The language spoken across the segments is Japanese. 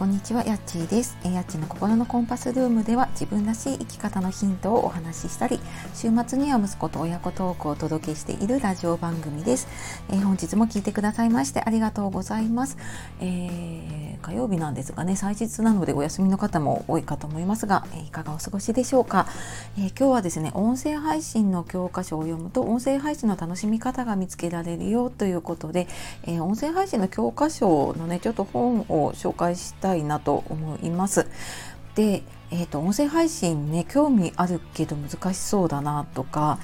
こんにちは、やっちーです。やっちーの心のコンパスルームでは自分らしい生き方のヒントをお話ししたり、週末には息子と親子トークをお届けしているラジオ番組です。えー、本日も聞いてくださいましてありがとうございます。えー、火曜日なんですがね、祭日なのでお休みの方も多いかと思いますが、えー、いかがお過ごしでしょうか、え今日はですね、音声配信の教科書を読むと音声配信の楽しみ方が見つけられるよということで、え音声配信の教科書のね、ちょっと本を紹介したたいなと思います。で、えーと、音声配信ね興味あるけど難しそうだなとか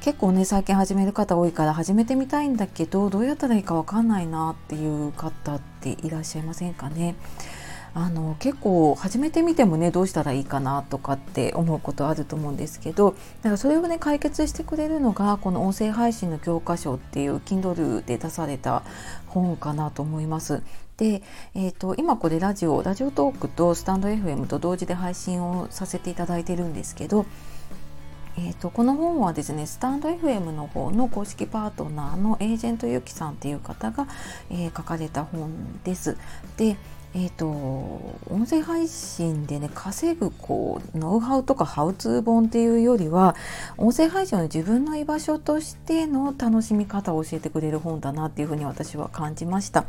結構ね最近始める方多いから始めてみたいんだけどどうやったらいいか分かんないなっていう方っていらっしゃいませんかね。あの結構始めてみてもねどうしたらいいかなとかって思うことあると思うんですけどだかそれをね解決してくれるのがこの音声配信の教科書っていう Kindle で出された本かなと思います。で、えーと、今これラジオラジオトークとスタンド FM と同時で配信をさせていただいてるんですけどえーと、この本はですねスタンド FM の方の公式パートナーのエージェントゆきさんっていう方が、えー、書かれた本です。でえーと、音声配信でね稼ぐこうノウハウとかハウツー本っていうよりは音声配信の自分の居場所としての楽しみ方を教えてくれる本だなっていうふうに私は感じました。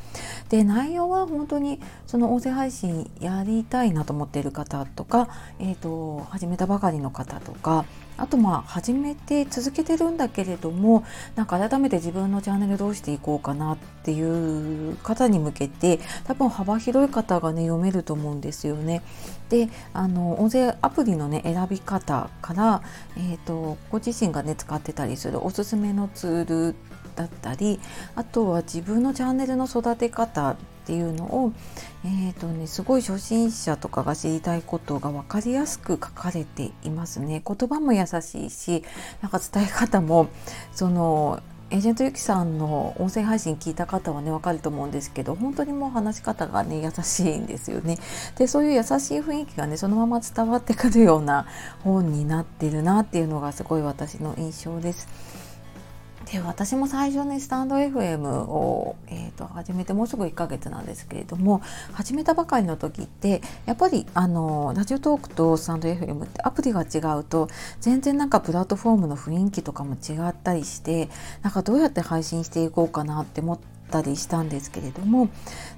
で内容は本当にその音声配信やりたいなと思っている方とか、えーと始めたばかりの方とかあとまあ始めて続けてるんだけれどもなんか改めて自分のチャンネルどうしていこうかなっていう方に向けて多分幅広い方がね読めると思うんですよね。であの音声アプリのね選び方から、えーと、ご自身がね使ってたりするおすすめのツールだったりあとは自分のチャンネルの育て方っていうのを、えーとね、すごい初心者とかが知りたいことが分かりやすく書かれていますね。言葉も優しいしなんか伝え方もそのエージェントゆきさんの音声配信聞いた方はね分かると思うんですけど本当にもう話し方がね優しいんですよね。でそういう優しい雰囲気がねそのまま伝わってくるような本になってるなっていうのがすごい私の印象です。で私も最初にスタンド FM を、えーと、始めてもうすぐ1ヶ月なんですけれども始めたばかりの時ってやっぱりあのラジオトークとスタンド FM ってアプリが違うと全然なんかプラットフォームの雰囲気とかも違ったりしてなんかどうやって配信していこうかなって思ってったりしたんですけれども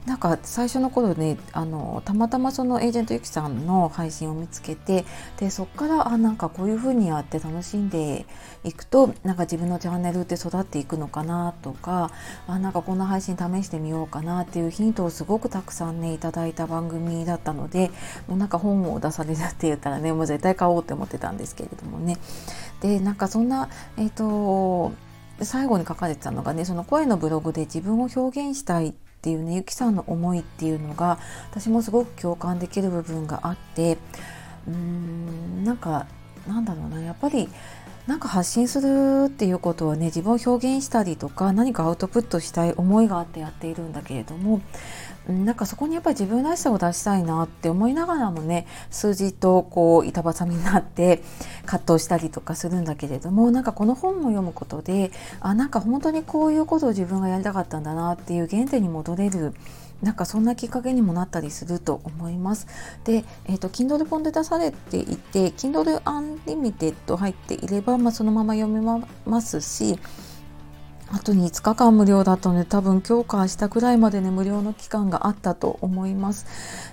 なんか最初の頃ねあのたまたまそのエージェントゆきさんの配信を見つけてでそっからあなんかこういう風にやって楽しんでいくとなんか自分のチャンネルって育っていくのかなとかあなんかこんな配信試してみようかなっていうヒントをすごくたくさんねいただいた番組だったのでもうなんか本を出されたって言ったらねもう絶対買おうって思ってたんですけれどもね。でなんかそんなえっ、ー、と最後に書かれてたのがねその声のブログで自分を表現したいっていうねゆきさんの思いっていうのが私もすごく共感できる部分があってうーんなんかなんだろうなやっぱりなんか発信するっていうことはね自分を表現したりとか何かアウトプットしたい思いがあってやっているんだけれどもなんかそこにやっぱり自分らしさを出したいなって思いながらもね数字とこう板挟みになって葛藤したりとかするんだけれどもなんかこの本を読むことであなんか本当にこういうことを自分がやりたかったんだなっていう原点に戻れるなんかそんなきっかけにもなったりすると思います。で、えーと、Kindle 本で出されていて Kindle Unlimited 入っていれば、まあ、そのまま読めますしあと5日間無料だとね多分今日か明日くらいまでね無料の期間があったと思います。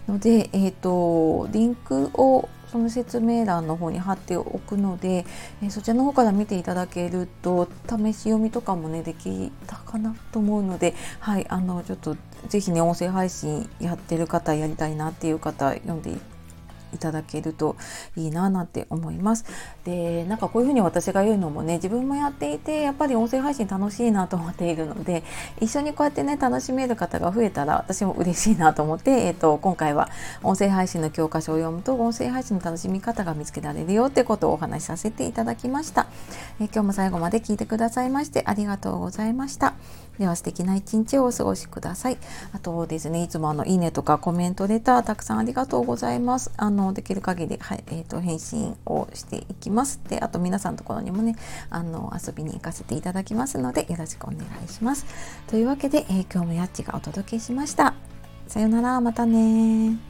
のでえっ、ー、とリンクをその説明欄の方に貼っておくので、え、そちらの方から見ていただけると試し読みとかもねできたかなと思うのではいあのちょっと是非ね音声配信やってる方やりたいなっていう方読んでいいただけるといいななんて思います。でなんかこういうふうに私が言うのもね自分もやっていてやっぱり音声配信楽しいなと思っているので一緒にこうやってね楽しめる方が増えたら私も嬉しいなと思って、えーと、今回は音声配信の教科書を読むと音声配信の楽しみ方が見つけられるよってことをお話しさせていただきました。えー、今日も最後まで聞いてくださいましてありがとうございました。では素敵な一日をお過ごしください。あとですねいつもあのいいねとかコメントレターたくさんありがとうございます。あのできる限り、はいえーと、返信をしていきます。であと皆さんのところにもねあの遊びに行かせていただきますのでよろしくお願いします。というわけで、えー、今日もやっちがお届けしました。さよならまたね